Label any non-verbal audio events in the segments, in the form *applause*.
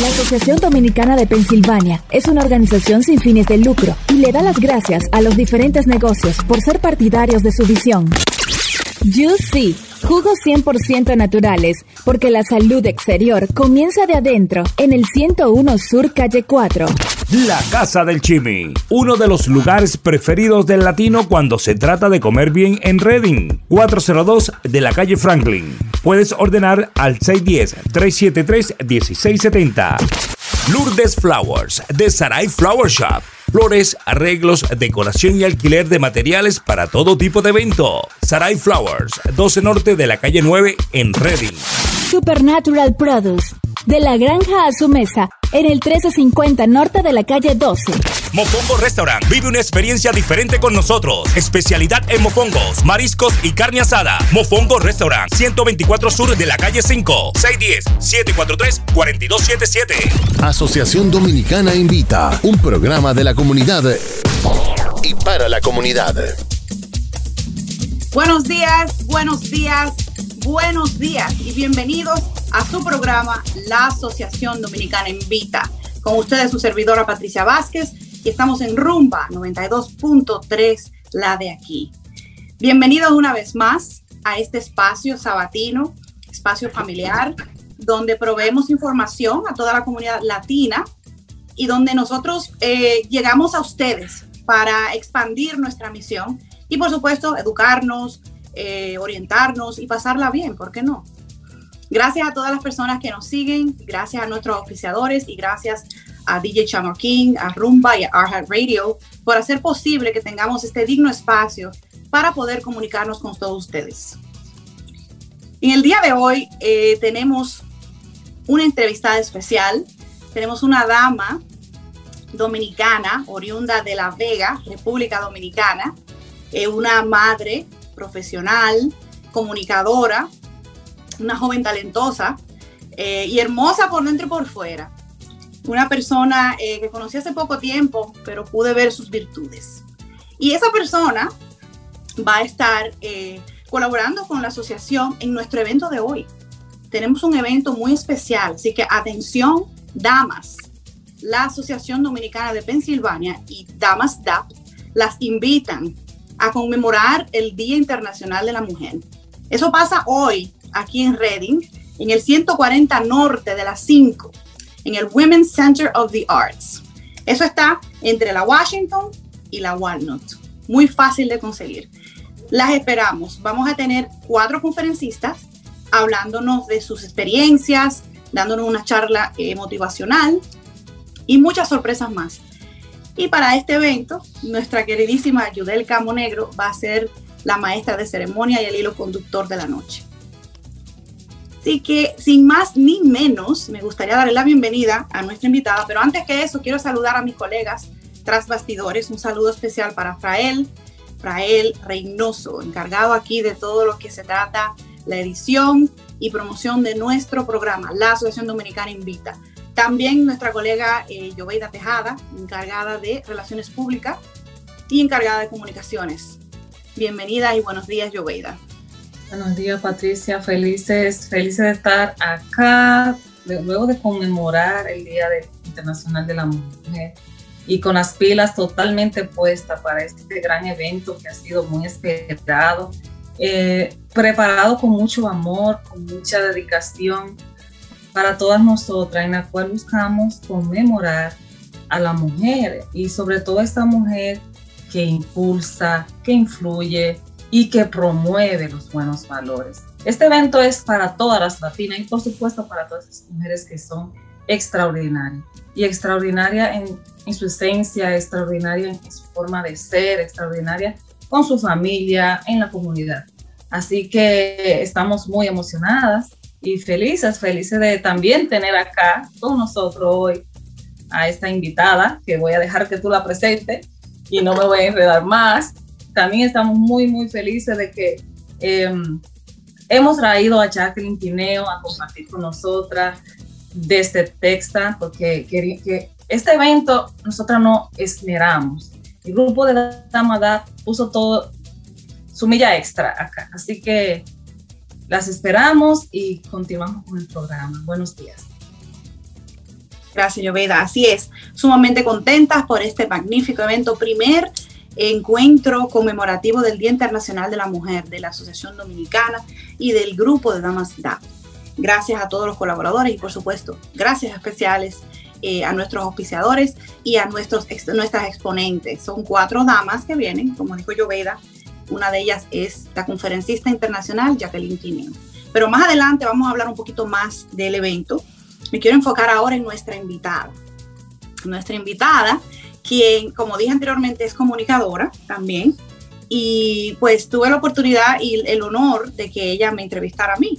La Asociación Dominicana de Pensilvania es una organización sin fines de lucro y le da las gracias a los diferentes negocios por ser partidarios de su visión. Juicy, jugos 100% naturales, porque la salud exterior comienza de adentro, en el 101 Sur Calle 4. La Casa del Chimi, uno de los lugares preferidos del latino cuando se trata de comer bien en Reading, 402 de la calle Franklin. Puedes ordenar al 610-373-1670. Lourdes Flowers, de Sarai Flower Shop flores, arreglos, decoración y alquiler de materiales para todo tipo de evento. Sarai Flowers, 12 Norte de la calle 9 en Reading. Supernatural Produce, de la granja a su mesa, en el 1350 norte de la calle 12. Mofongo Restaurant. Vive una experiencia diferente con nosotros. Especialidad en mofongos, mariscos y carne asada. Mofongo Restaurant. 124 Sur de la calle 5. 610-743-4277. Asociación Dominicana Invita. Un programa de la comunidad y para la comunidad. Buenos días, buenos días, buenos días y bienvenidos a su programa La Asociación Dominicana Invita. Con ustedes su servidora Patricia Vázquez y estamos en Rumba 92.3, la de aquí. Bienvenidos una vez más a este espacio sabatino, espacio familiar, donde proveemos información a toda la comunidad latina y donde nosotros eh, llegamos a ustedes para expandir nuestra misión y por supuesto educarnos, eh, orientarnos y pasarla bien, ¿por qué no? Gracias a todas las personas que nos siguen, gracias a nuestros oficiadores y gracias a DJ Chamo King, a Rumba y a Arhat Radio por hacer posible que tengamos este digno espacio para poder comunicarnos con todos ustedes. En el día de hoy eh, tenemos una entrevistada especial. Tenemos una dama dominicana, oriunda de La Vega, República Dominicana, eh, una madre profesional, comunicadora, una joven talentosa eh, y hermosa por dentro y por fuera. Una persona eh, que conocí hace poco tiempo, pero pude ver sus virtudes. Y esa persona va a estar eh, colaborando con la asociación en nuestro evento de hoy. Tenemos un evento muy especial, así que atención, damas. La Asociación Dominicana de Pensilvania y Damas DAP las invitan a conmemorar el Día Internacional de la Mujer. Eso pasa hoy, aquí en Reading, en el 140 norte de las 5, en el Women's Center of the Arts. Eso está entre la Washington y la Walnut. Muy fácil de conseguir. Las esperamos. Vamos a tener cuatro conferencistas hablándonos de sus experiencias, dándonos una charla eh, motivacional y muchas sorpresas más. Y para este evento, nuestra queridísima Yudel Camo Negro va a ser la maestra de ceremonia y el hilo conductor de la noche. Así que sin más ni menos, me gustaría darle la bienvenida a nuestra invitada, pero antes que eso quiero saludar a mis colegas tras bastidores. Un saludo especial para Frael, Frael Reynoso, encargado aquí de todo lo que se trata la edición y promoción de nuestro programa, la Asociación Dominicana Invita. También nuestra colega eh, Joveida Tejada, encargada de Relaciones Públicas y encargada de Comunicaciones. Bienvenida y buenos días, Joveida. Buenos días, Patricia. Felices, felices de estar acá, luego de conmemorar el Día Internacional de la Mujer y con las pilas totalmente puestas para este gran evento que ha sido muy esperado, eh, preparado con mucho amor, con mucha dedicación para todas nosotras, en la cual buscamos conmemorar a la mujer y sobre todo esta mujer que impulsa, que influye, y que promueve los buenos valores. Este evento es para todas las latinas y por supuesto para todas las mujeres que son extraordinarias y extraordinaria en, en, su esencia, extraordinaria en su forma de ser, extraordinaria con su familia, en la comunidad. Así que estamos muy emocionadas y felices, felices de también tener acá con nosotros hoy a esta invitada, que voy a dejar que tú la presentes y no me voy a enredar más también estamos muy, muy felices de que em, hemos traído a Jacqueline Pineo a compartir con nosotras desde Texas, porque que, este evento nosotras no esmeramos. El grupo de Damadad puso todo su milla extra acá, así que las esperamos y continuamos con el programa. Buenos días. Gracias, Lloveda. Así es, sumamente contentas por este magnífico evento. Primer encuentro conmemorativo del Día Internacional de la Mujer de la Asociación Dominicana y del Grupo de Damas DA. Gracias a todos los colaboradores y por supuesto, gracias especiales eh, a nuestros auspiciadores y a nuestros, nuestras exponentes. Son cuatro damas que vienen, como dijo Lloveda, una de ellas es la conferencista internacional Jacqueline Quineo. Pero más adelante vamos a hablar un poquito más del evento. Me quiero enfocar ahora en nuestra invitada. Nuestra invitada, quien, como dije anteriormente, es comunicadora también. Y pues tuve la oportunidad y el honor de que ella me entrevistara a mí.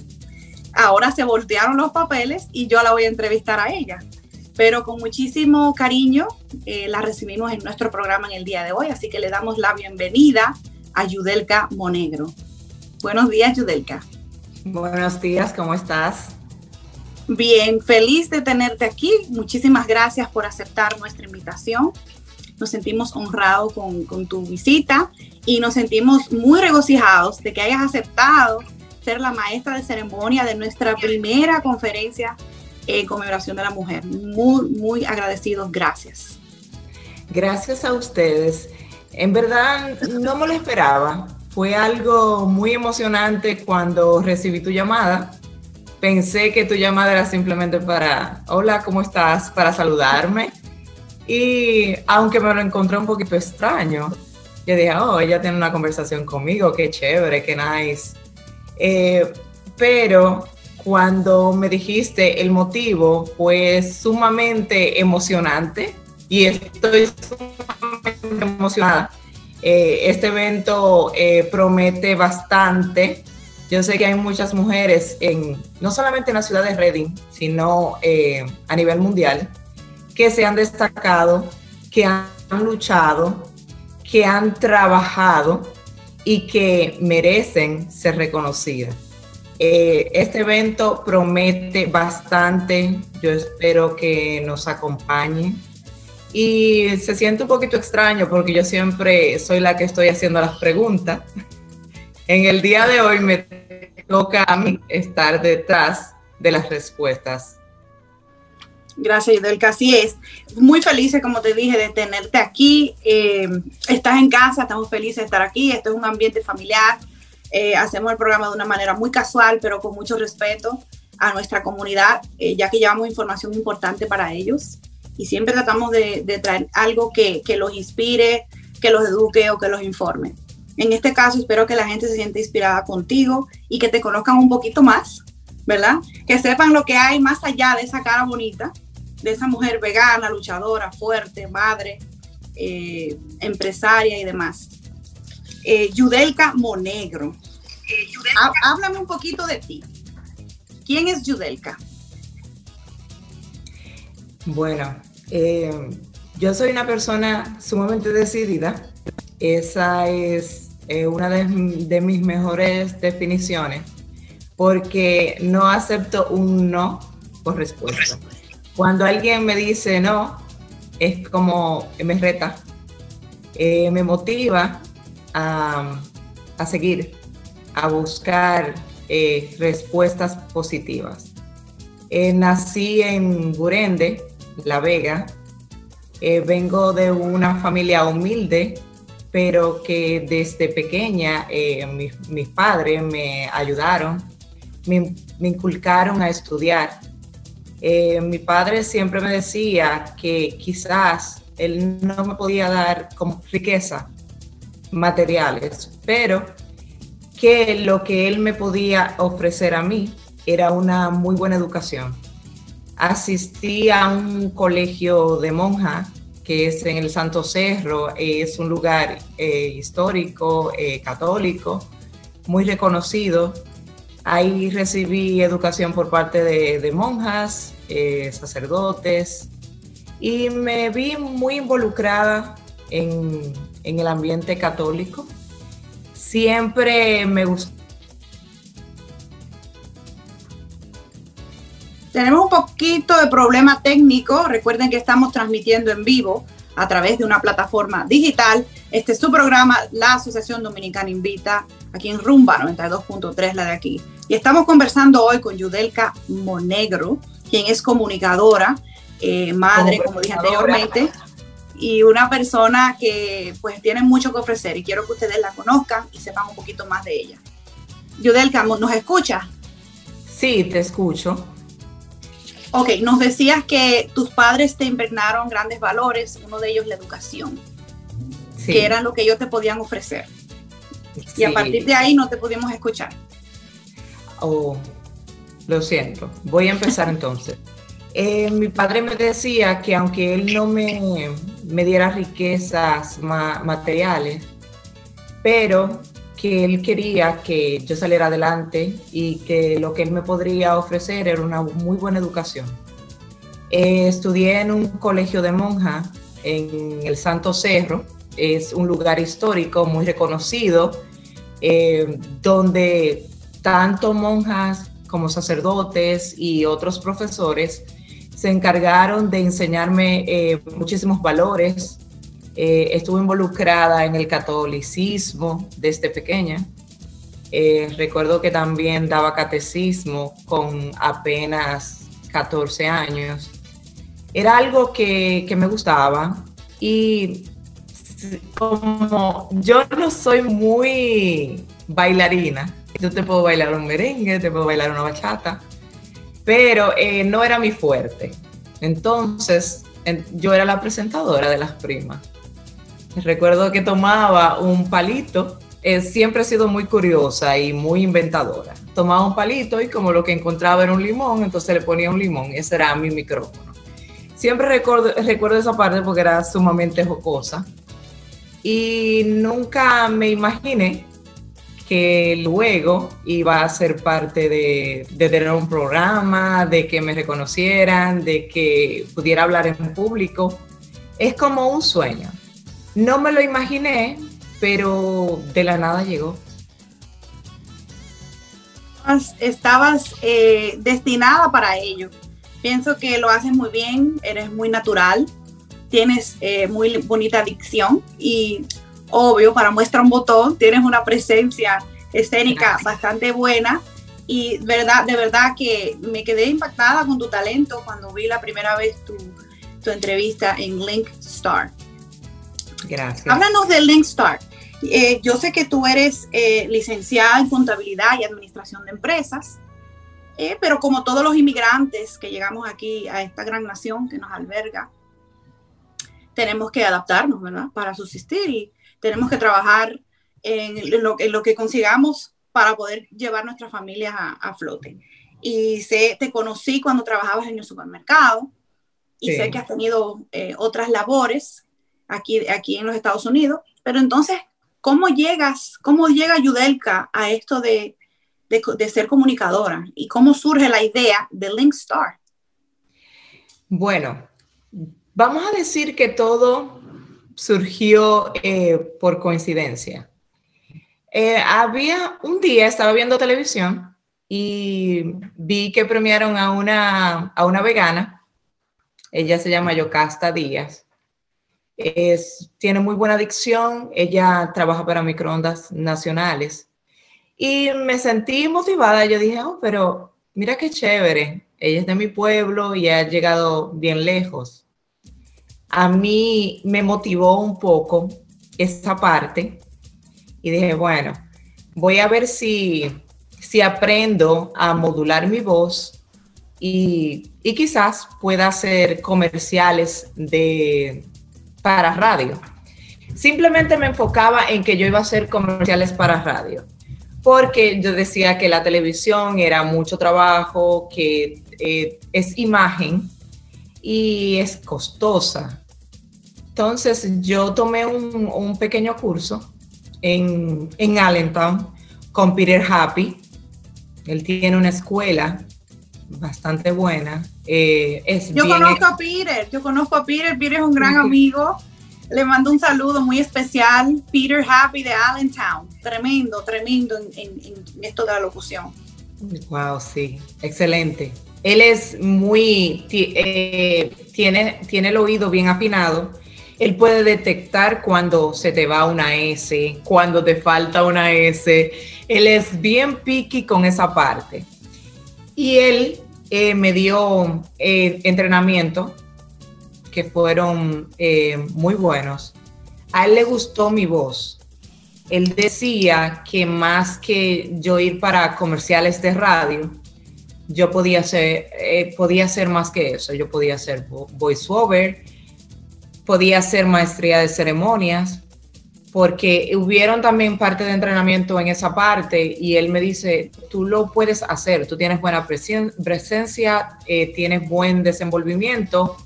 Ahora se voltearon los papeles y yo la voy a entrevistar a ella. Pero con muchísimo cariño eh, la recibimos en nuestro programa en el día de hoy, así que le damos la bienvenida a Yudelka Monegro. Buenos días, Yudelka. Buenos días, ¿cómo estás? Bien, feliz de tenerte aquí. Muchísimas gracias por aceptar nuestra invitación. Nos sentimos honrados con, tu visita y nos sentimos muy regocijados de que hayas aceptado ser la maestra de ceremonia de nuestra primera conferencia en conmemoración de la mujer. Muy, muy agradecidos. Gracias. Gracias a ustedes. En verdad no me lo esperaba. Fue algo muy emocionante cuando recibí tu llamada. Pensé que tu llamada era simplemente para, hola, ¿cómo estás? Para saludarme. Y aunque me lo encontré un poquito extraño, yo dije, oh, ella tiene una conversación conmigo, qué chévere, qué nice. Eh, pero cuando me dijiste el motivo, fue sumamente emocionante y estoy emocionada. Eh, este evento eh, promete bastante. Yo sé que hay muchas mujeres, en, no solamente en la ciudad de Reading, sino eh, a nivel mundial, que se han destacado, que han luchado, que han trabajado y que merecen ser reconocidas. este evento promete bastante. Yo espero que nos acompañe y se siente un poquito extraño porque yo siempre soy la que estoy haciendo las preguntas. *laughs* En el día de hoy me toca a mí estar detrás de las respuestas. Gracias, Idelka. Así es. Muy felices, como te dije, de tenerte aquí. Eh, estás en casa, estamos felices de estar aquí. Esto es un ambiente familiar. Eh, hacemos el programa de una manera muy casual, pero con mucho respeto a nuestra comunidad, eh, ya que llevamos información importante para ellos y siempre tratamos de, traer algo que, los inspire, que los eduque o que los informe. En este caso, espero que la gente se sienta inspirada contigo y que te conozcan un poquito más, ¿verdad? Que sepan lo que hay más allá de esa cara bonita, de esa mujer vegana, luchadora, fuerte, madre, eh, empresaria y demás. Eh, Yudelka Monegro. Eh, Háblame un poquito de ti. ¿Quién es Yudelka? Bueno, eh, yo soy una persona sumamente decidida. Esa es eh, una de, mis mejores definiciones, porque no acepto un no por respuesta. Cuando alguien me dice no, es como me reta, eh, me motiva a, seguir, a buscar respuestas positivas. nací en Burende, la Vega. Eh, vengo de una familia humilde, pero que desde pequeña eh, mis, padres me ayudaron, me, inculcaron a estudiar. Eh, mi padre siempre me decía que quizás él no me podía dar como riqueza materiales, pero que lo que él me podía ofrecer a mí era una muy buena educación asistí a un colegio de monjas que es en el Santo Cerro, es un lugar eh, histórico, eh, católico, muy reconocido. Ahí recibí educación por parte de, monjas, eh, sacerdotes, y me vi muy involucrada en, en el ambiente católico. Siempre me gustó Tenemos un poquito de problema técnico. Recuerden que estamos transmitiendo en vivo a través de una plataforma digital. Este es su programa, la Asociación Dominicana Invita, aquí en Rumba 92.3, la de aquí. Y estamos conversando hoy con Yudelka Monegro, quien es comunicadora eh, madre, como, dije anteriormente, y una persona que pues tiene mucho que ofrecer y quiero que ustedes la conozcan y sepan un poquito más de ella. Yudelka, ¿nos escucha? Sí, te escucho. Ok, nos decías que tus padres te impregnaron grandes valores, uno de ellos la educación, que era lo que ellos te podían ofrecer. Y a partir de ahí no te pudimos escuchar. Oh, lo siento. Voy a empezar entonces. *laughs* Eh, mi padre me decía que aunque él no me, me diera riquezas materiales, pero que él quería que yo saliera adelante y que lo que él me podría ofrecer era una muy buena educación. Eh, estudié en un colegio de monjas en el Santo Cerro, es un lugar histórico muy reconocido, eh, donde tanto monjas como sacerdotes y otros profesores se encargaron de enseñarme eh, muchísimos valores, eh, estuve involucrada en el catolicismo desde pequeña. Eh, recuerdo que también daba catecismo con apenas 14 años. Era algo que, que me gustaba y como yo no soy muy bailarina, yo te puedo bailar un merengue, te puedo bailar una bachata, pero eh, no era mi fuerte. Entonces, yo era la presentadora de las primas. Recuerdo que tomaba un palito, eh, siempre he sido muy curiosa y muy inventadora. Tomaba un palito y como lo que encontraba era un limón, entonces le ponía un limón, ese era mi micrófono. Siempre recuerdo, recuerdo esa parte porque era sumamente jocosa y nunca me imaginé que luego iba a ser parte de, de, tener un programa, de que me reconocieran, de que pudiera hablar en público. Es como un sueño. No me lo imaginé, pero de la nada llegó. Estabas eh, destinada para ello. Pienso que lo haces muy bien, eres muy natural, tienes eh, muy bonita dicción y obvio, para muestra un botón, tienes una presencia escénica bastante buena y verdad, de verdad que me quedé impactada con tu talento cuando vi la primera vez tu, tu entrevista en Link Star. Gracias. Háblanos de Linkstar. Eh, yo sé que tú eres eh, licenciada en contabilidad y administración de empresas, eh, pero como todos los inmigrantes que llegamos aquí a esta gran nación que nos alberga, tenemos que adaptarnos, ¿verdad? Para subsistir y tenemos que trabajar en lo, lo que consigamos para poder llevar nuestras familias a, flote. Y sé, te conocí cuando trabajabas en el supermercado y sé que has tenido otras labores aquí, aquí en los Estados Unidos. Pero entonces, ¿cómo llegas, cómo llega Yudelka a esto de, de, ser comunicadora? ¿Y cómo surge la idea de Linkstar? Bueno, vamos a decir que todo surgió eh, por coincidencia. Eh, había un día, estaba viendo televisión y vi que premiaron a una, a una vegana. Ella se llama Yocasta Díaz es, tiene muy buena dicción, ella trabaja para microondas nacionales. Y me sentí motivada, yo dije, oh, pero mira qué chévere, ella es de mi pueblo y ha llegado bien lejos. A mí me motivó un poco esa parte y dije, bueno, voy a ver si, si aprendo a modular mi voz y, y quizás pueda hacer comerciales de, para radio. Simplemente me enfocaba en que yo iba a hacer comerciales para radio, porque yo decía que la televisión era mucho trabajo, que eh, es imagen y es costosa. Entonces yo tomé un, pequeño curso en, en Allentown con Peter Happy. Él tiene una escuela bastante buena. Eh, es yo conozco a Peter, yo conozco a Peter, Peter es un gran amigo. Le mando un saludo muy especial, Peter Happy de Allentown. Tremendo, tremendo en, esto de la locución. Wow, sí, excelente. Él es muy, eh, tiene, tiene el oído bien afinado. Él puede detectar cuando se te va una S, cuando te falta una S. Él es bien picky con esa parte. Y él eh, me dio eh, entrenamiento que fueron eh, muy buenos. A él le gustó mi voz. Él decía que más que yo ir para comerciales de radio, yo podía hacer, podía hacer más que eso. Yo podía hacer voiceover, podía hacer maestría de ceremonias, porque hubieron también parte de entrenamiento en esa parte y él me dice, tú lo puedes hacer, tú tienes buena presencia, eh, tienes buen desenvolvimiento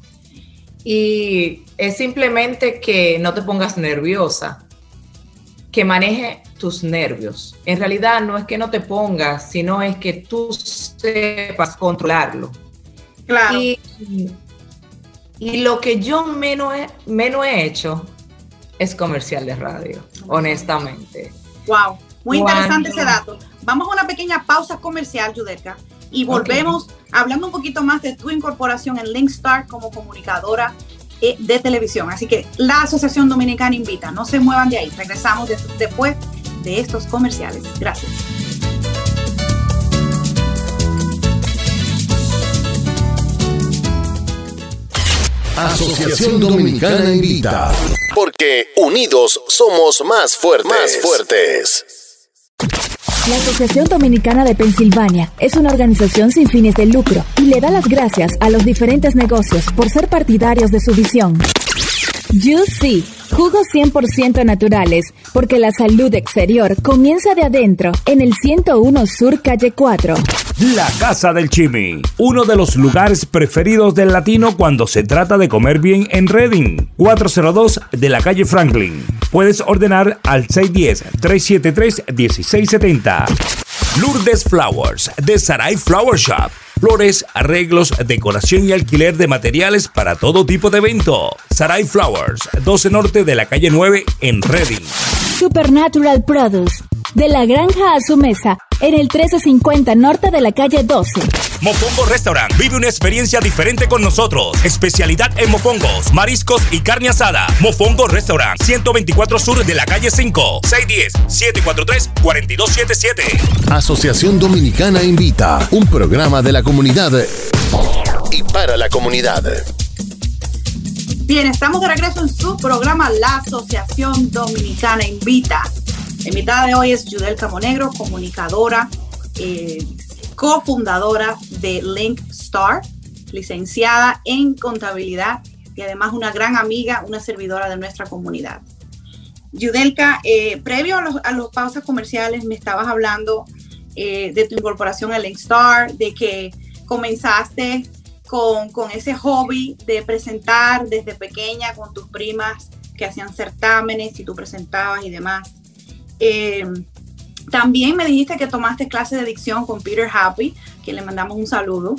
y es simplemente que no te pongas nerviosa, que maneje tus nervios. En realidad no es que no te pongas, sino es que tú sepas controlarlo. Claro. Y, lo que yo menos menos he hecho es comercial de radio, honestamente. Wow, muy interesante ese dato. Vamos a una pequeña pausa comercial, Judelka, y volvemos hablando un poquito más de tu incorporación en Linkstar como comunicadora eh, de televisión. Así que la Asociación Dominicana invita, no se muevan de ahí. Regresamos después de estos comerciales. Gracias. Asociación Dominicana invita. Porque unidos somos más fuertes. Más fuertes. La Asociación Dominicana de Pensilvania es una organización sin fines de lucro y le da las gracias a los diferentes negocios por ser partidarios de su visión. Juicy, jugos 100% naturales, porque la salud exterior comienza de adentro, en el 101 Sur Calle 4. La Casa del Chimi, uno de los lugares preferidos del latino cuando se trata de comer bien en Reading, 402 de la calle Franklin. Puedes ordenar al 610-373-1670. Lourdes Flowers, de Sarai Flower Shop flores, arreglos, decoración y alquiler de materiales para todo tipo de evento. Sarai Flowers, 12 Norte de la calle 9 en Reading. Supernatural Produce, de la granja a su mesa, en el 1350 norte de la calle 12. Mofongo Restaurant. Vive una experiencia diferente con nosotros. Especialidad en mofongos, mariscos y carne asada. Mofongo Restaurant. 124 Sur de la calle 5. 610-743-4277. Asociación Dominicana Invita. Un programa de la comunidad y para la comunidad. Bien, estamos de regreso en su programa La Asociación Dominicana Invita. La invitada de hoy es Judel Camonegro, comunicadora, eh, cofundadora de Link Star, licenciada en contabilidad y además una gran amiga, una servidora de nuestra comunidad. Yudelka, eh, previo a los, a los pausas comerciales me estabas hablando eh, de tu incorporación a Linkstar, de que comenzaste con, con, ese hobby de presentar desde pequeña con tus primas que hacían certámenes y tú presentabas y demás. Eh, también me dijiste que tomaste clase de dicción con Peter Happy, que le mandamos un saludo.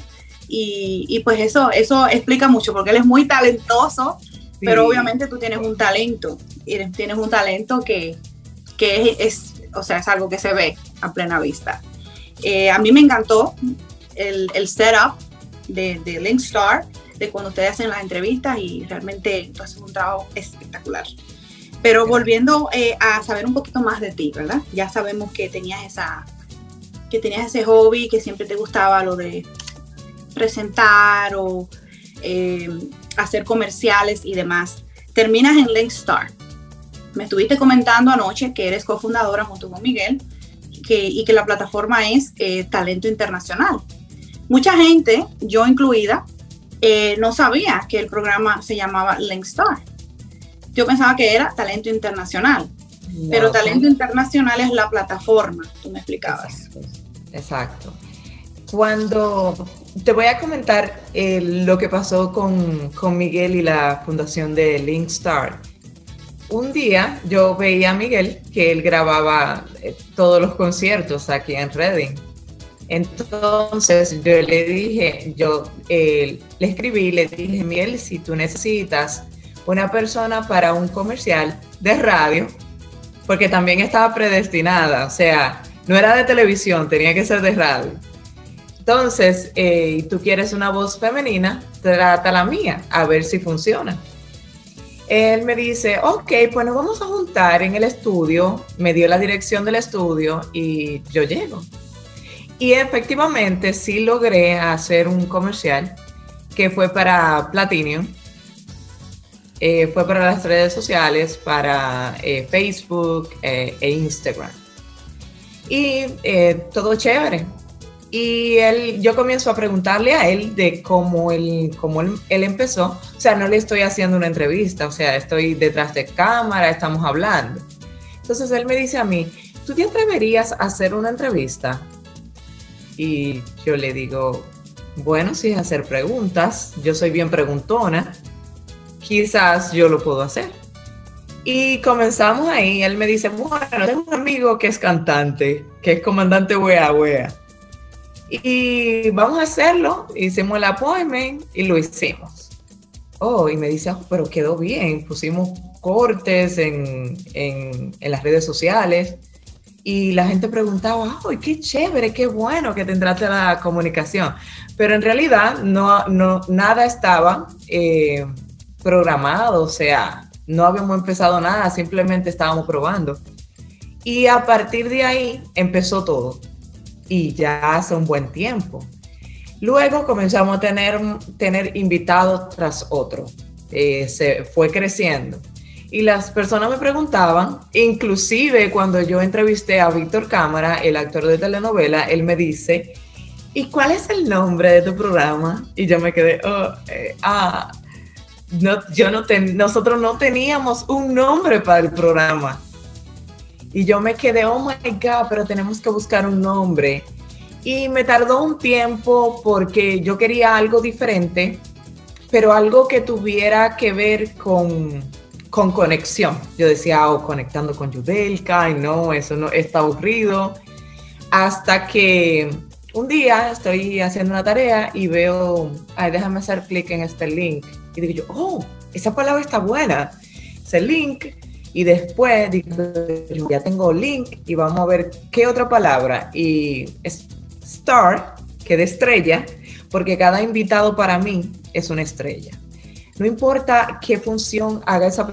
Y, y pues eso, eso explica mucho, porque él es muy talentoso, pero obviamente tú tienes un talento, y tienes un talento que, que es, o sea, es algo que se ve a plena vista. Eh, a mí me encantó el, el setup de, de Linkstar, de cuando ustedes hacen las entrevistas y realmente tú haces un trabajo espectacular. Pero volviendo eh, a saber un poquito más de ti, ¿verdad? Ya sabemos que tenías esa que tenías ese hobby, que siempre te gustaba lo de presentar o eh, hacer comerciales y demás. Terminas en Linkstar. Me estuviste comentando anoche que eres cofundadora junto con Miguel y que la plataforma es eh, Talento Internacional. Mucha gente, yo incluida, eh, no sabía que el programa se llamaba Linkstar. Yo pensaba que era Talento Internacional, pero Talento Internacional es la plataforma, tú me explicabas. Exacto. Cuando te voy a comentar eh, lo que pasó con, con Miguel y la fundación de Linkstar un día yo veía a Miguel que él grababa eh, todos los conciertos aquí en Reading. Entonces yo le dije, yo le escribí, le dije, Miguel, si tú necesitas una persona para un comercial de radio, porque también estaba predestinada, o sea, no era de televisión, tenía que ser de radio. Entonces, eh, tú quieres una voz femenina, trata la mía, a ver si funciona él me dice, ok, pues nos vamos a juntar en el estudio, me dio la dirección del estudio y yo llego. Y efectivamente sí logré hacer un comercial que fue para Platinum. Eh, fue para las redes sociales, para eh, Facebook e Instagram. Y todo chévere. Y él, yo comienzo a preguntarle a él de cómo, él, cómo él, él, empezó. O sea, no le estoy haciendo una entrevista, o sea, estoy detrás de cámara, estamos hablando. Entonces él me dice a mí, ¿tú te atreverías a hacer una entrevista? Y yo le digo, bueno, es hacer preguntas, yo soy bien preguntona, quizás yo lo puedo hacer. Y comenzamos ahí, él me dice, bueno, tengo un amigo que es cantante, que es comandante Wea Wea. Y vamos a hacerlo, hicimos el appointment y lo hicimos. Oh, y me dice, oh, pero quedó bien, pusimos cortes en, en, en las redes sociales y la gente preguntaba, ¡ay, qué chévere, qué bueno que tendrás la comunicación! Pero en realidad no, no, nada estaba eh, programado, o sea, no habíamos empezado nada, simplemente estábamos probando. Y a partir de ahí empezó todo, y ya hace un buen tiempo. Luego comenzamos a tener, tener invitados tras otro, eh, se fue creciendo y las personas me preguntaban, inclusive cuando yo entrevisté a Víctor Cámara, el actor de telenovela, él me dice, ¿y cuál es el nombre de tu programa? Y yo me quedé, oh, eh, ah, no, yo no nosotros no teníamos un nombre para el programa. Y yo me quedé, oh my God, pero tenemos que buscar un nombre. Y me tardó un tiempo porque yo quería algo diferente, pero algo que tuviera que ver con con conexión. Yo decía, oh, conectando con Yudelka, y no, eso no está aburrido. Hasta que un día estoy haciendo una tarea y veo, ay, déjame hacer clic en este link. Y digo yo, oh, esa palabra está buena. Ese link. Y después digo, ya tengo link y vamos a ver qué otra palabra. Y es star, que de estrella, porque cada invitado para mí es una estrella. No importa qué función haga esa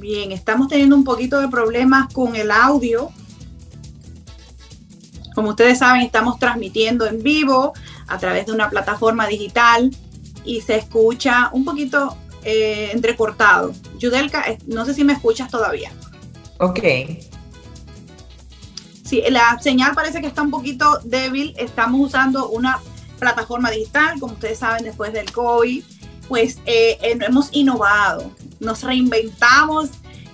Bien, estamos teniendo un poquito de problemas con el audio. Como ustedes saben, estamos transmitiendo en vivo a través de una plataforma digital y se escucha un poquito eh, entrecortado. Yudelka, eh, no sé si me escuchas todavía. Ok. Sí, la señal parece que está un poquito débil. Estamos usando una plataforma digital, como ustedes saben, después del COVID, pues eh, hemos innovado, nos reinventamos,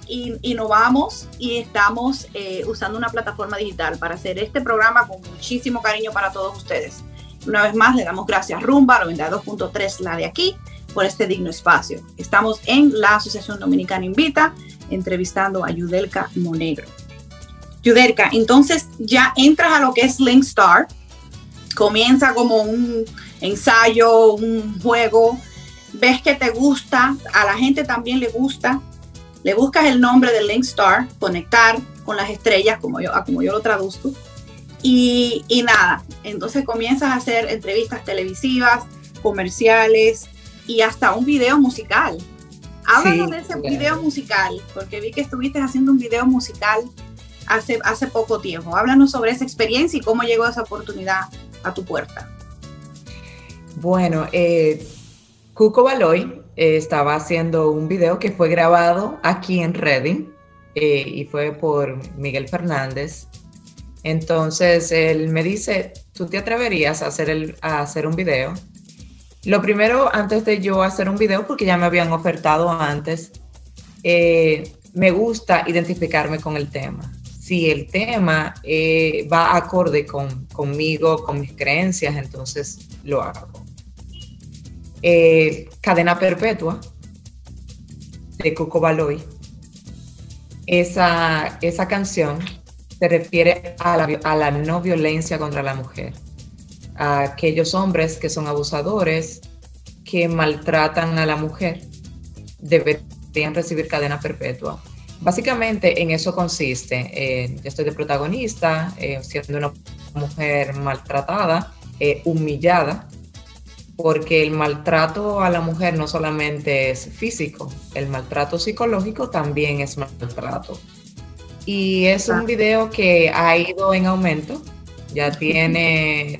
innovamos y estamos eh, usando una plataforma digital para hacer este programa con muchísimo cariño para todos ustedes. Una vez más, le damos gracias Rumba 92.3, la de aquí, por este digno espacio. Estamos en la Asociación Dominicana Invita, entrevistando a Yudelka Monegro. Yudelka, entonces ya entras a lo que es Linkstar, comienza como un ensayo, un juego, ves que te gusta, a la gente también le gusta, le buscas el nombre de Link Star, conectar con las estrellas, como yo, como yo lo traduzco, y, y nada, entonces comienzas a hacer entrevistas televisivas, comerciales y hasta un video musical. Háblanos de ese video musical, porque vi que estuviste haciendo un video musical hace, hace poco tiempo. Háblanos sobre esa experiencia y cómo llegó esa oportunidad a tu puerta. Bueno, eh, Cuco Baloy eh, estaba haciendo un video que fue grabado aquí en Reading eh, y fue por Miguel Fernández. Entonces él me dice, ¿tú te atreverías a hacer, el, a hacer un video? Lo primero, antes de yo hacer un video, porque ya me habían ofertado antes, eh, me gusta identificarme con el tema. Si el tema va acorde con, conmigo, con mis creencias, entonces lo hago. Eh, Cadena Perpetua de Coco Baloy. Esa, esa canción se refiere a la, no violencia contra la mujer, a aquellos hombres que son abusadores, que maltratan a la mujer, deberían recibir cadena perpetua. Básicamente en eso consiste. Eh, yo estoy de protagonista, eh, siendo una mujer maltratada, humillada, porque el maltrato a la mujer no solamente es físico, el maltrato psicológico también es maltrato. Y es un video que ha ido en aumento, ya tiene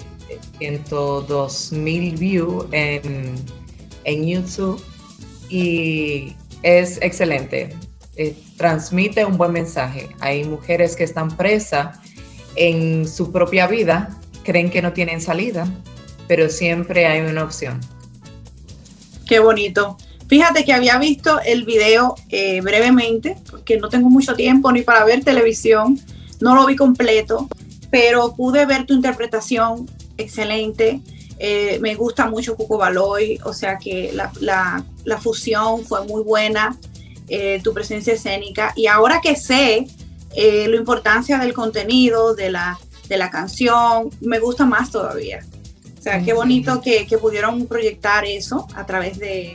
102 mil views en, en YouTube y es excelente. Eh, transmite un buen mensaje. Hay mujeres que están presas en su propia vida, creen que no tienen salida, pero siempre hay una opción. Qué bonito. Fíjate que había visto el video eh, brevemente, porque no tengo mucho tiempo ni para ver televisión, no lo vi completo, pero pude ver tu interpretación excelente. Eh, me gusta mucho Cuco Baloy, o sea que la, la fusión fue muy buena. Eh, tu presencia escénica. Y ahora que sé eh, la importancia del contenido, de la, de la canción, me gusta más todavía. O sea, qué bonito que, que, pudieron proyectar eso a través de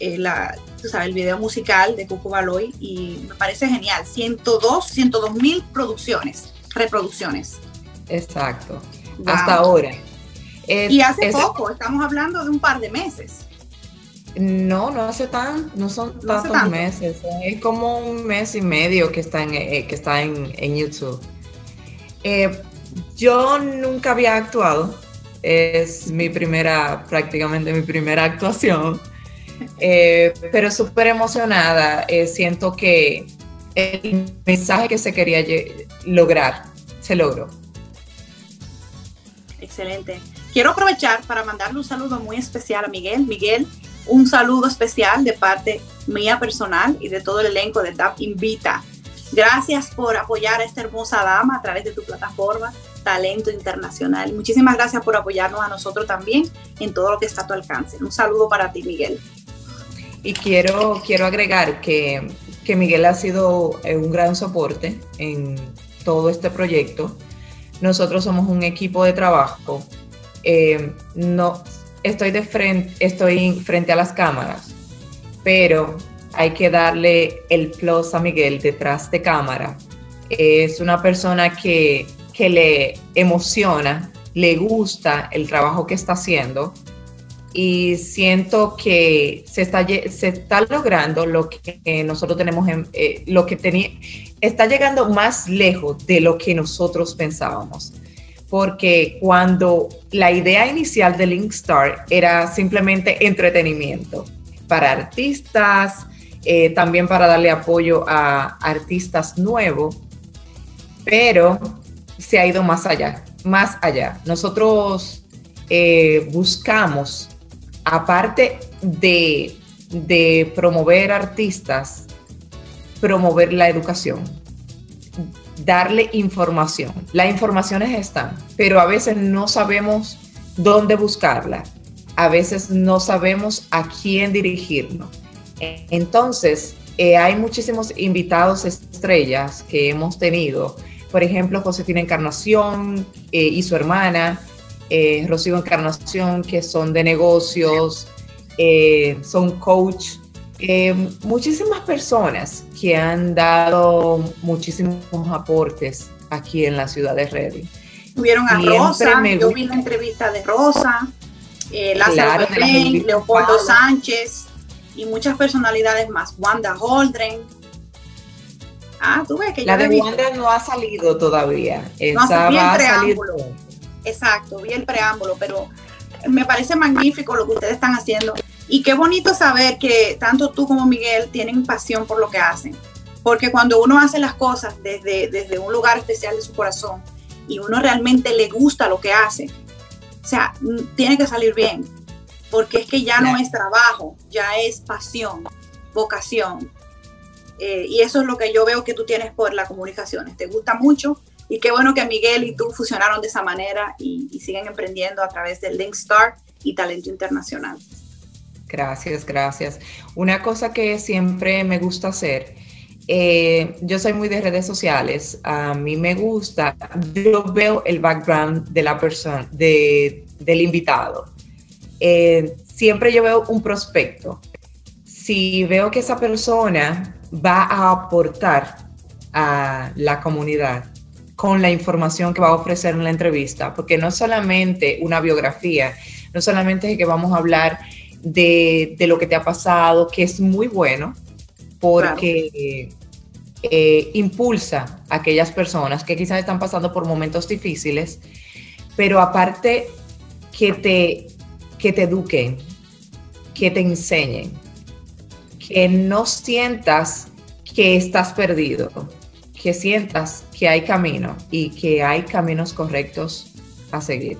eh, la, tú sabes, el video musical de Cuco Baloy y me parece genial. 102, 102 mil producciones, reproducciones. Exacto, hasta ahora. y hace poco, estamos hablando de un par de meses. No, no hace tan, no son tantos meses. Es como un mes y medio que está en, eh, que está en, YouTube. Eh, yo nunca había actuado. Es mi primera, prácticamente mi primera actuación. Eh, pero súper emocionada. siento que el mensaje que se quería lograr se logró. Excelente. Quiero aprovechar para mandarle un saludo muy especial a Miguel. Miguel un saludo especial de parte mía personal y de todo el elenco de DAP Invita. Gracias por apoyar a esta hermosa dama a través de tu plataforma Talento Internacional. Muchísimas gracias por apoyarnos a nosotros también en todo lo que está a tu alcance. Un saludo para ti, Miguel. Y quiero, quiero agregar que, que Miguel ha sido eh, un gran soporte en todo este proyecto. Nosotros somos un equipo de trabajo. Eh, no, estoy de frente, estoy frente a las cámaras, pero hay que darle el plus a Miguel detrás de cámara. Es una persona que, que le emociona, le gusta el trabajo que está haciendo y siento que se está, se está logrando lo que nosotros tenemos, en, eh, lo que tenía, está llegando más lejos de lo que nosotros pensábamos porque cuando la idea inicial de Linkstar era simplemente entretenimiento para artistas, eh, también para darle apoyo a artistas nuevos, pero se ha ido más allá, más allá. Nosotros eh, buscamos, aparte de, de promover artistas, promover la educación darle información. Las informaciones están, pero a veces no sabemos dónde buscarla. A veces no sabemos a quién dirigirnos. Entonces, eh, hay muchísimos invitados estrellas que hemos tenido. Por ejemplo, Josefina Encarnación eh, y su hermana, eh, Rocío Encarnación, que son de negocios, eh, son coach eh, muchísimas personas que han dado muchísimos aportes aquí en la ciudad de Reading. Tuvieron a Rosa, yo vi la entrevista de Rosa, eh, Lázaro Leopoldo Sánchez y muchas personalidades más, Wanda Holdren. Ah, tú ves que La de Wanda no ha salido todavía. No, vi el preámbulo. Exacto, vi el preámbulo, pero me parece magnífico lo que ustedes están haciendo y qué bonito saber que tanto tú como Miguel tienen pasión por lo que hacen. Porque cuando uno hace las cosas desde, desde un lugar especial de su corazón y uno realmente le gusta lo que hace, o sea, mm, tiene que salir bien. Porque es que ya no es trabajo, ya es pasión, vocación. Eh, y eso es lo que yo veo que tú tienes por la comunicación. Te gusta mucho y qué bueno que Miguel y tú fusionaron de esa manera y, y siguen emprendiendo a través del Linkstar y Talento Internacional. Gracias, gracias. Una cosa que siempre me gusta hacer, eh, yo soy muy de redes sociales, a mí me gusta, yo veo el background de la persona, de, del invitado. Eh, siempre yo veo un prospecto. Si veo que esa persona va a aportar a la comunidad con la información que va a ofrecer en la entrevista, porque no solamente una biografía, no solamente es que vamos a hablar de, lo que te ha pasado, que es muy bueno porque eh, impulsa a aquellas personas que quizás están pasando por momentos difíciles, pero aparte que te, que te eduquen, que te enseñen, que no sientas que estás perdido, que sientas que hay camino y que hay caminos correctos a seguir.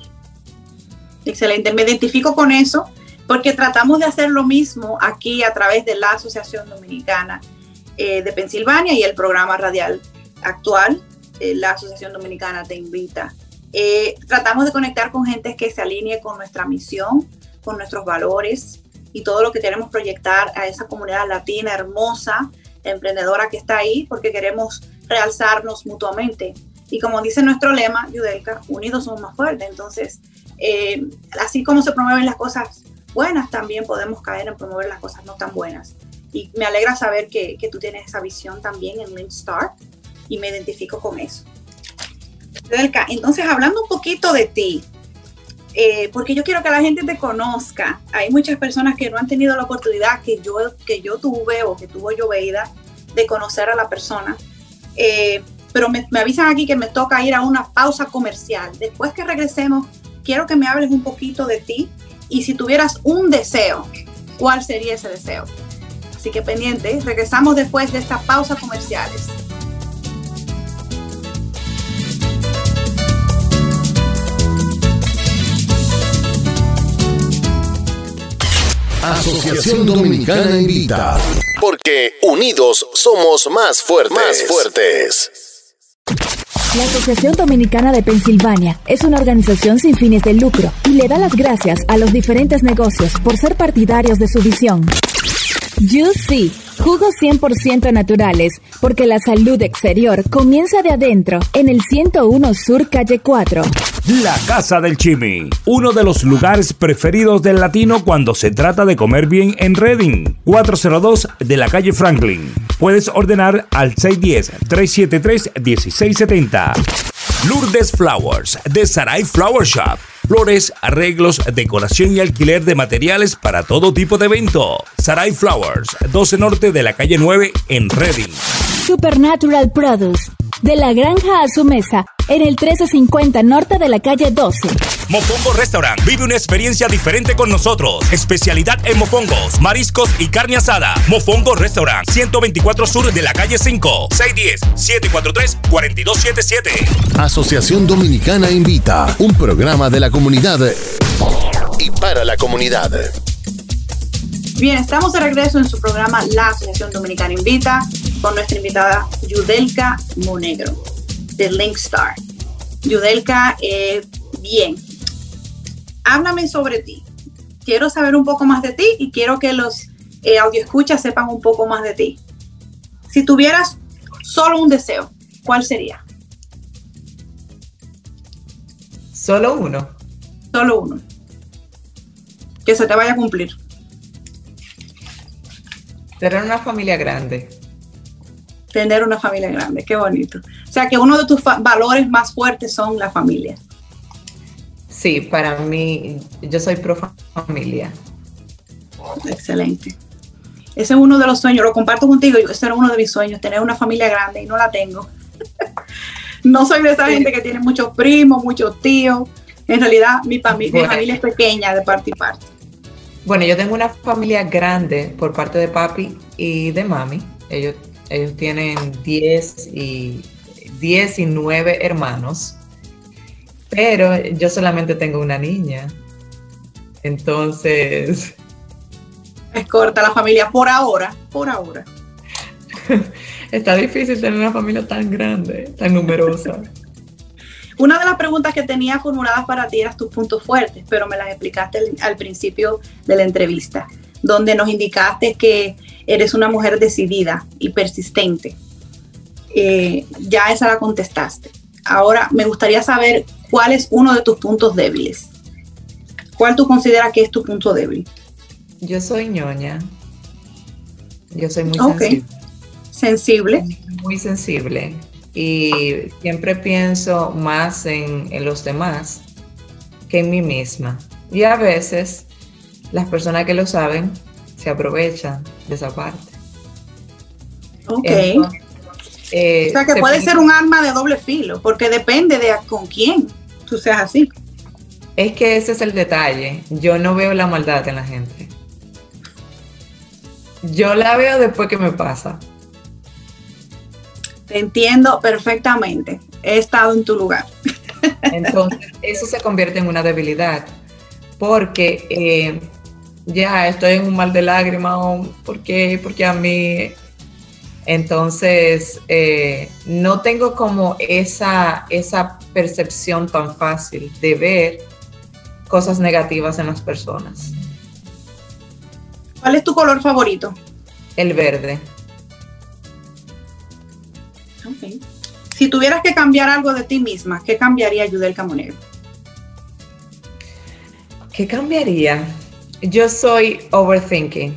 Excelente, me identifico con eso porque tratamos de hacer lo mismo aquí a través de la Asociación Dominicana eh, de Pensilvania y el programa radial actual, eh, la Asociación Dominicana te invita. Eh, tratamos de conectar con gente que se alinee con nuestra misión, con nuestros valores y todo lo que queremos proyectar a esa comunidad latina hermosa, emprendedora que está ahí, porque queremos realzarnos mutuamente. Y como dice nuestro lema, Yudelka, unidos somos más fuertes. Entonces, así como se promueven las cosas buenas, también podemos caer en promover las cosas no tan buenas. Y me alegra saber que, que tú tienes esa visión también en Linkstar y me identifico con eso. Entonces, hablando un poquito de ti, eh, porque yo quiero que la gente te conozca. Hay muchas personas que no han tenido la oportunidad que yo, que yo tuve o que tuvo Joveida de conocer a la persona. Eh, pero me, avisan aquí que me toca ir a una pausa comercial. Después que regresemos, quiero que me hables un poquito de ti y si tuvieras un deseo, ¿cuál sería ese deseo? Así que pendiente, regresamos después de esta pausa comerciales. Asociación Dominicana Invita. Porque unidos somos más fuertes. Más fuertes. La Asociación Dominicana de Pensilvania es una organización sin fines de lucro y le da las gracias a los diferentes negocios por ser partidarios de su visión. Juicy, jugos 100% naturales, porque la salud exterior comienza de adentro, en el 101 Sur Calle 4. La Casa del Chimi, uno de los lugares preferidos del latino cuando se trata de comer bien en Reading, 402 de la calle Franklin. Puedes ordenar al 610-373-1670. Lourdes Flowers, de Sarai Flower Shop flores, arreglos, decoración y alquiler de materiales para todo tipo de evento. Sarai Flowers, 12 Norte de la calle 9 en Reading. Supernatural Produce, de la granja a su mesa, en el 1350 norte de la calle 12. Mofongo Restaurant. Vive una experiencia diferente con nosotros. Especialidad en mofongos, mariscos y carne asada. Mofongo Restaurant. 124 Sur de la calle 5. 610-743-4277. Asociación Dominicana Invita. Un programa de la comunidad y para la comunidad. Bien, estamos de regreso en su programa La Asociación Dominicana Invita con nuestra invitada Yudelka Monegro de Linkstar. Yudelka, eh, bien, háblame sobre ti. Quiero saber un poco más de ti y quiero que los eh, escuchas sepan un poco más de ti. Si tuvieras solo un deseo, ¿cuál sería? Solo uno. Solo uno. Que se te vaya a cumplir. Tener una familia grande. Tener una familia grande, qué bonito. O sea que uno de tus valores más fuertes son la familia. Sí, para mí, yo soy pro familia. Excelente. Ese es uno de los sueños, lo comparto contigo, ese era uno de mis sueños, tener una familia grande y no la tengo. *laughs* no soy de esa gente que tiene muchos primos, muchos tíos. En realidad, mi, familia, mi familia es pequeña de parte y parte. Bueno, yo tengo una familia grande por parte de papi y de mami. Ellos, ellos tienen 10 y, 10 y 9 hermanos. Pero yo solamente tengo una niña. Entonces. *laughs* Es corta la familia por ahora, por ahora. *laughs* Está difícil tener una familia tan grande, tan numerosa. *laughs* Una de las preguntas que tenía formuladas para ti eran tus puntos fuertes, pero me las explicaste al principio de la entrevista, donde nos indicaste que eres una mujer decidida y persistente. Eh, ya esa la contestaste. Ahora me gustaría saber cuál es uno de tus puntos débiles. ¿Cuál tú consideras que es tu punto débil? Yo soy ñoña. Yo soy muy sensible. Sensible. Muy sensible. Y siempre pienso más en, en los demás que en mí misma. Y a veces las personas que lo saben se aprovechan de esa parte. Ok. Eh, o sea, que puede ser un arma de doble filo, porque depende de con quién tú seas así. Es que ese es el detalle. Yo no veo la maldad en la gente. Yo la veo después que me pasa. Te entiendo perfectamente. He estado en tu lugar. *laughs* Entonces, eso se convierte en una debilidad. Porque eh, ya estoy en un mal de lágrimas. ¿Por qué? Porque a mí. Entonces, eh, no tengo como esa, esa percepción tan fácil de ver cosas negativas en las personas. ¿Cuál es tu color favorito? El verde. Okay. Si tuvieras que cambiar algo de ti misma, ¿qué cambiaría Yudel Camonero? ¿Qué cambiaría? Yo soy overthinking.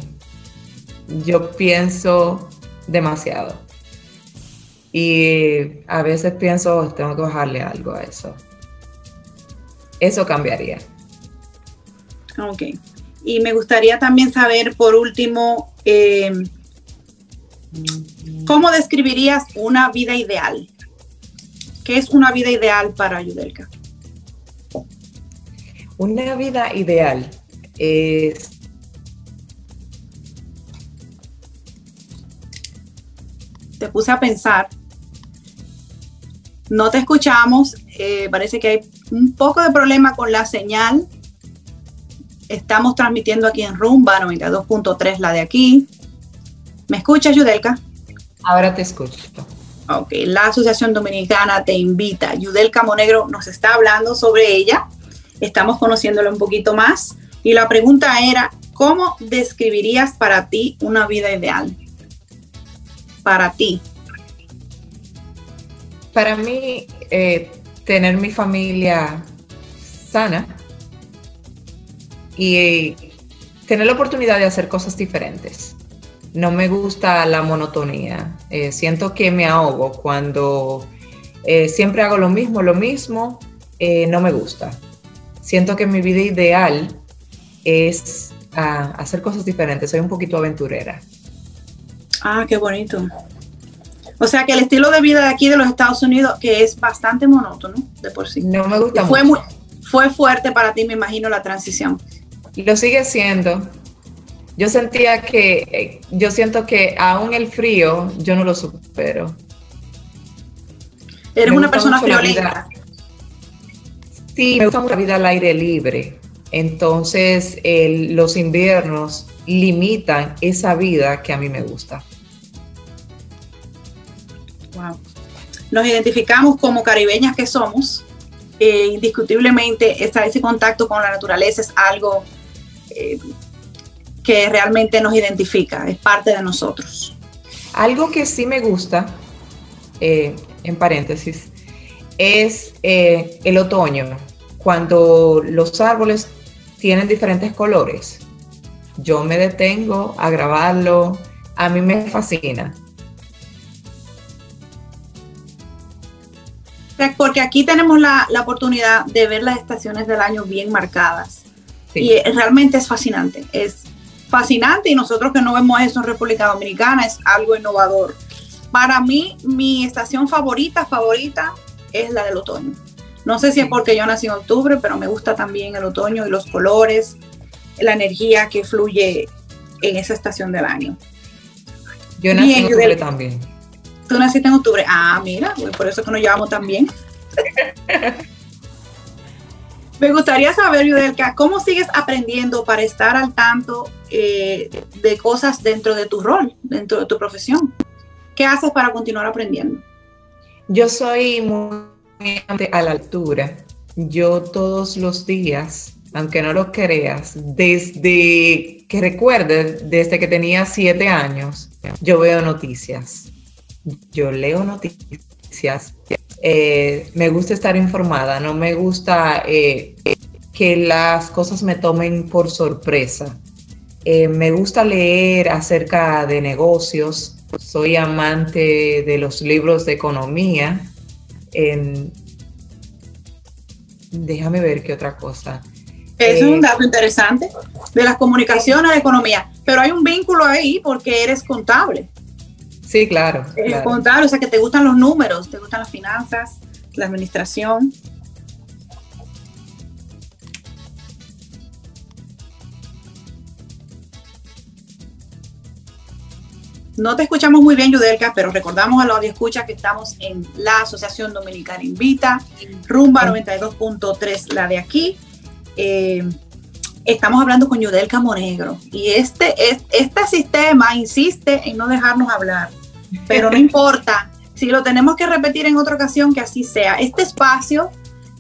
Yo pienso demasiado. Y a veces pienso, oh, tengo que bajarle algo a eso. Eso cambiaría. Ok. Y me gustaría también saber, por último, eh, ¿cómo describirías una vida ideal? ¿Qué es una vida ideal para Yudelka? Una vida ideal es... Te puse a pensar. No te escuchamos. Eh, parece que hay un poco de problema con la señal. Estamos transmitiendo aquí en Rumba 92.3, la de aquí. ¿Me escuchas, Yudelka? Ahora te escucho. Ok, la Asociación Dominicana te invita. Yudelka Monegro nos está hablando sobre ella. Estamos conociéndola un poquito más. Y la pregunta era, ¿cómo describirías para ti una vida ideal? Para ti. Para mí, eh, tener mi familia sana y tener la oportunidad de hacer cosas diferentes. No me gusta la monotonía. Eh, siento que me ahogo cuando eh, siempre hago lo mismo, lo mismo, no me gusta. Siento que mi vida ideal es ah, hacer cosas diferentes. Soy un poquito aventurera. Ah, qué bonito. O sea que el estilo de vida de aquí de los Estados Unidos, que es bastante monótono de por sí. No me gusta fue mucho. fue fuerte para ti, me imagino, la transición. Lo sigue siendo. Yo sentía que, eh, yo siento que aún el frío, yo no lo supero. Eres una persona friolenta. Sí, me gusta mucho la vida al aire libre. Entonces, los inviernos limitan esa vida que a mí me gusta. Wow. Nos identificamos como caribeñas que somos. Eh, indiscutiblemente, ese contacto con la naturaleza es algo eh, que realmente nos identifica, es parte de nosotros. Algo que sí me gusta, eh, en paréntesis, es el otoño, cuando los árboles tienen diferentes colores. Yo me detengo a grabarlo, a mí me fascina. Porque aquí tenemos la, oportunidad de ver las estaciones del año bien marcadas. Y realmente es fascinante. Es fascinante y nosotros que no vemos eso en República Dominicana es algo innovador. Para mí, mi estación favorita, favorita, es la del otoño. No sé si es porque yo nací en octubre, pero me gusta también el otoño y los colores, la energía que fluye en esa estación del año. Yo nací en octubre también. Tú naciste en octubre. Ah, mira, pues por eso que nos llevamos tan bien. *laughs* Me gustaría saber, Yudelka, ¿cómo sigues aprendiendo para estar al tanto eh, de cosas dentro de tu rol, dentro de tu profesión? ¿Qué haces para continuar aprendiendo? Yo soy muy a la altura. Yo todos los días, aunque no lo creas, desde que recuerdes, desde que tenía siete años, yo veo noticias. Yo leo noticias. Eh, me gusta estar informada, no me gusta eh, que las cosas me tomen por sorpresa. Eh, me gusta leer acerca de negocios, soy amante de los libros de economía déjame ver qué otra cosa. es un dato interesante de las comunicaciones de economía, pero hay un vínculo ahí porque eres contable. Sí, claro. Eh, claro. Contar, o sea, que te gustan los números, te gustan las finanzas, la administración. No te escuchamos muy bien, Yudelka, pero recordamos a los que que estamos en la Asociación Dominicana Invita, Rumba ah. 92.3, la de aquí. Eh, estamos hablando con Yudelka Monegro y este, este, este sistema insiste en no dejarnos hablar pero no importa. Si lo tenemos que repetir en otra ocasión, que así sea. Este espacio,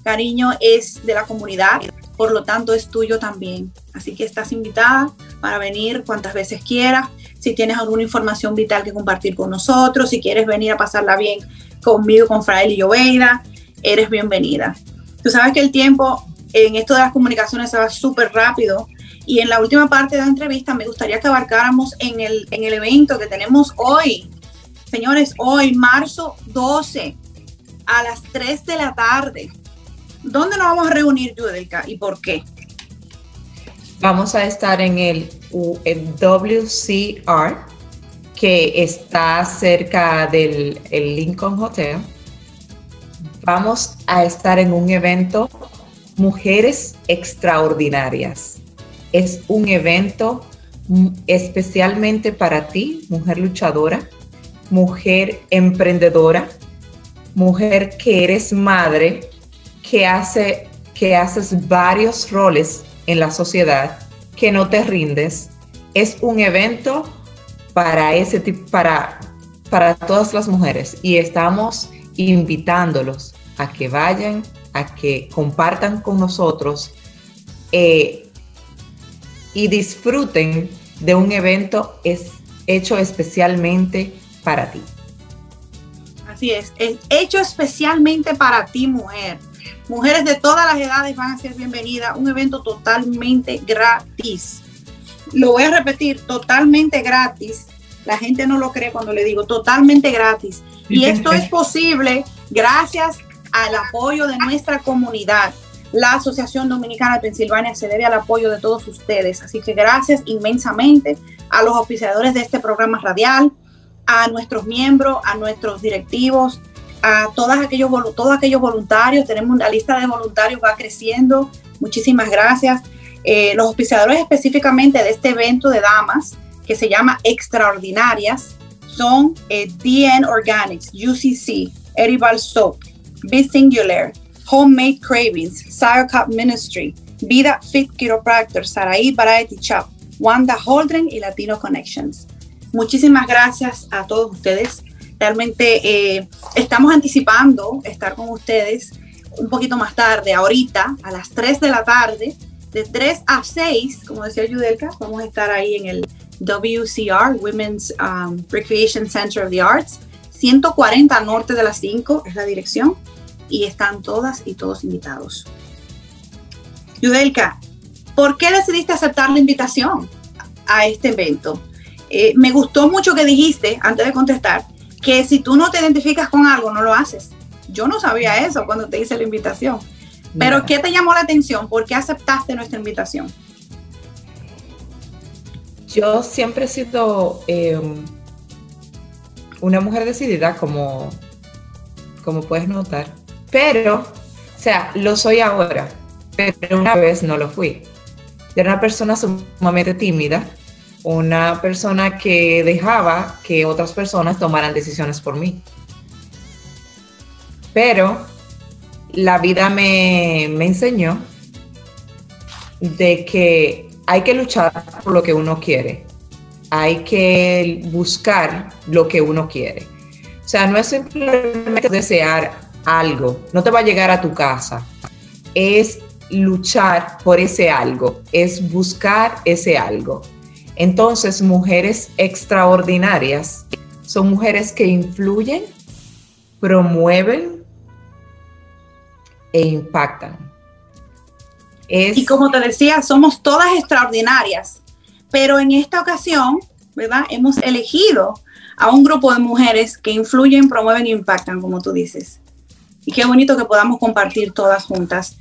cariño, es de la comunidad, por lo tanto es tuyo también. Así que estás invitada para venir cuantas veces quieras. Si tienes alguna información vital que compartir con nosotros, si quieres venir a pasarla bien conmigo, con Frael y Joveida, eres bienvenida. Tú sabes que el tiempo en esto de las comunicaciones se va súper rápido y en la última parte de la entrevista me gustaría que abarcáramos en el, en el evento que tenemos hoy. Señores, hoy, marzo 12, a las 3 de la tarde. ¿Dónde nos vamos a reunir, Judelka, y por qué? Vamos a estar en el, WCR, que está cerca del Lincoln Hotel. Vamos a estar en un evento Mujeres Extraordinarias. Es un evento especialmente para ti, mujer luchadora, mujer emprendedora, mujer que eres madre, que, hace, que haces varios roles en la sociedad, que no te rindes. Es un evento para ese tipo, para, para todas las mujeres y estamos invitándolos a que vayan, a que compartan con nosotros eh, y disfruten de un evento es hecho especialmente para ti. Así es, es hecho especialmente para ti, mujer. Mujeres de todas las edades van a ser bienvenidas. Un evento totalmente gratis. Lo voy a repetir, totalmente gratis. La gente no lo cree cuando le digo totalmente gratis. *laughs* Y esto es posible gracias al apoyo de nuestra comunidad. La Asociación Dominicana de Pensilvania se debe al apoyo de todos ustedes. Así que gracias inmensamente a los oficiadores de este programa radial, a nuestros miembros, a nuestros directivos, a todos aquellos, todos aquellos voluntarios. Tenemos la lista de voluntarios, va creciendo. Muchísimas gracias. Eh, los auspiciadores específicamente de este evento de damas, que se llama Extraordinarias, son eh, DN Organics, UCC, Eribal Soap, Be Singular, Homemade Cravings, Sire Cup Ministry, Vida Fit Chiropractor, Saraí Variety Shop, Wanda Holdren y Latino Connections. Muchísimas gracias a todos ustedes Realmente eh, estamos anticipando estar con ustedes un poquito más tarde, ahorita, a las 3 de la tarde, de 3 a 6, como decía Yudelka, vamos a estar ahí en el WCR, Women's um, Recreation Center of the Arts, 140 norte de las 5 es la dirección, y están todas y todos invitados. Yudelka, ¿por qué decidiste aceptar la invitación a este evento? Eh, me gustó mucho que dijiste, antes de contestar, que si tú no te identificas con algo, no lo haces. Yo no sabía eso cuando te hice la invitación. Pero ¿qué te llamó la atención? ¿Por qué aceptaste nuestra invitación? Yo siempre he sido em, una mujer decidida, como, como puedes notar. Pero, o sea, lo soy ahora, pero una vez no lo fui. era una persona sumamente tímida, una persona que dejaba que otras personas tomaran decisiones por mí. Pero la vida me, enseñó de que hay que luchar por lo que uno quiere, hay que buscar lo que uno quiere. O sea, no es simplemente desear algo, no te va a llegar a tu casa, es luchar por ese algo, es buscar ese algo. Entonces, mujeres extraordinarias son mujeres que influyen, promueven e impactan. Y como te decía, somos todas extraordinarias, pero en esta ocasión, ¿verdad? Hemos elegido a un grupo de mujeres que influyen, promueven e impactan, como tú dices. Y qué bonito que podamos compartir todas juntas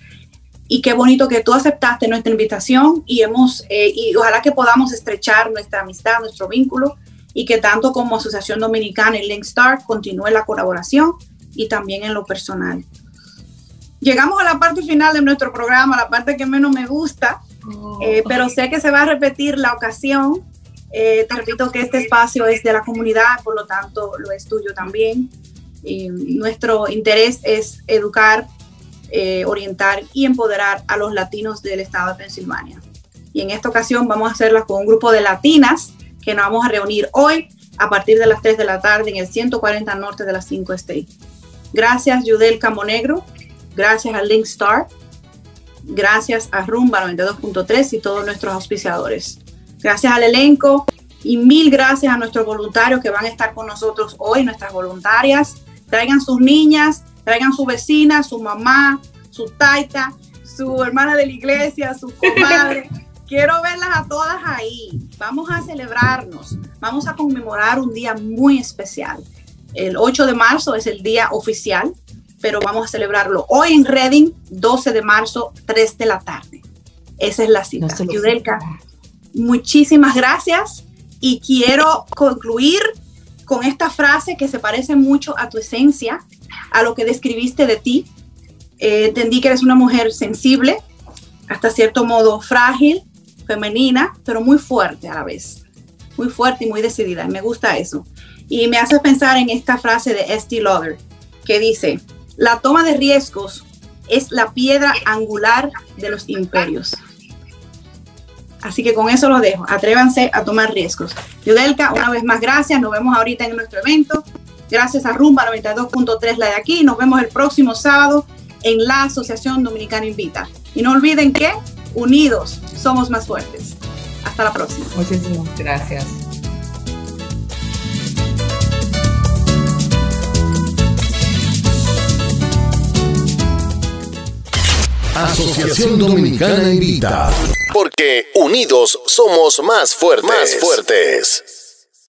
y qué bonito que tú aceptaste nuestra invitación y hemos eh, y ojalá que podamos estrechar nuestra amistad, nuestro vínculo y que tanto como Asociación Dominicana y Linkstar continúe la colaboración y también en lo personal. Llegamos a la parte final de nuestro programa, la parte que menos me gusta, oh. eh, pero sé que se va a repetir la ocasión Eh, te repito que este espacio es de la comunidad, por lo tanto lo es tuyo también. Nuestro interés es educar, eh, orientar y empoderar a los latinos del estado de Pensilvania. Y en esta ocasión vamos a hacerla con un grupo de latinas que nos vamos a reunir hoy a partir de las 3 de la tarde en el 140 norte de las 5 State. Gracias, Judel Camonegro. Gracias a Link Star. Gracias a Rumba 92.3 y todos nuestros auspiciadores. Gracias al elenco y mil gracias a nuestros voluntarios que van a estar con nosotros hoy, nuestras voluntarias. Traigan sus niñas, traigan su vecina, su mamá, su taita, su hermana de la iglesia, su comadre. *laughs* Quiero verlas a todas ahí. Vamos a celebrarnos. Vamos a conmemorar un día muy especial. El 8 de marzo es el día oficial, pero vamos a celebrarlo hoy en Reading, 12 de marzo, 3 de la tarde. Esa es la cita. Yudelka, muchísimas gracias y quiero concluir con esta frase que se parece mucho a tu esencia, a lo que describiste de ti. Eh, entendí que eres una mujer sensible, hasta cierto modo frágil, femenina, pero muy fuerte a la vez. Muy fuerte y muy decidida. Me gusta eso. Y me hace pensar en esta frase de Estee Lauder, que dice, la toma de riesgos es la piedra angular de los imperios. Así que con eso lo dejo. Atrévanse a tomar riesgos. Yudelka, una vez más, gracias. Nos vemos ahorita en nuestro evento. Gracias a Rumba 92.3, la de aquí. Nos vemos el próximo sábado en la Asociación Dominicana Invita. Y no olviden que unidos somos más fuertes. Hasta la próxima. Muchísimas gracias. Asociación Dominicana Invita. Porque unidos somos más fuertes. Más fuertes.